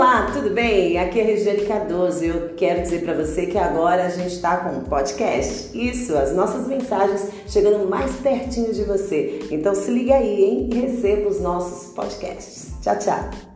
Olá, tudo bem? Aqui é a Regiane Cardoso. Eu quero dizer para você que agora a gente está com um podcast. Isso, as nossas mensagens chegando mais pertinho de você. Então se liga aí, hein? E receba os nossos podcasts. Tchau, tchau.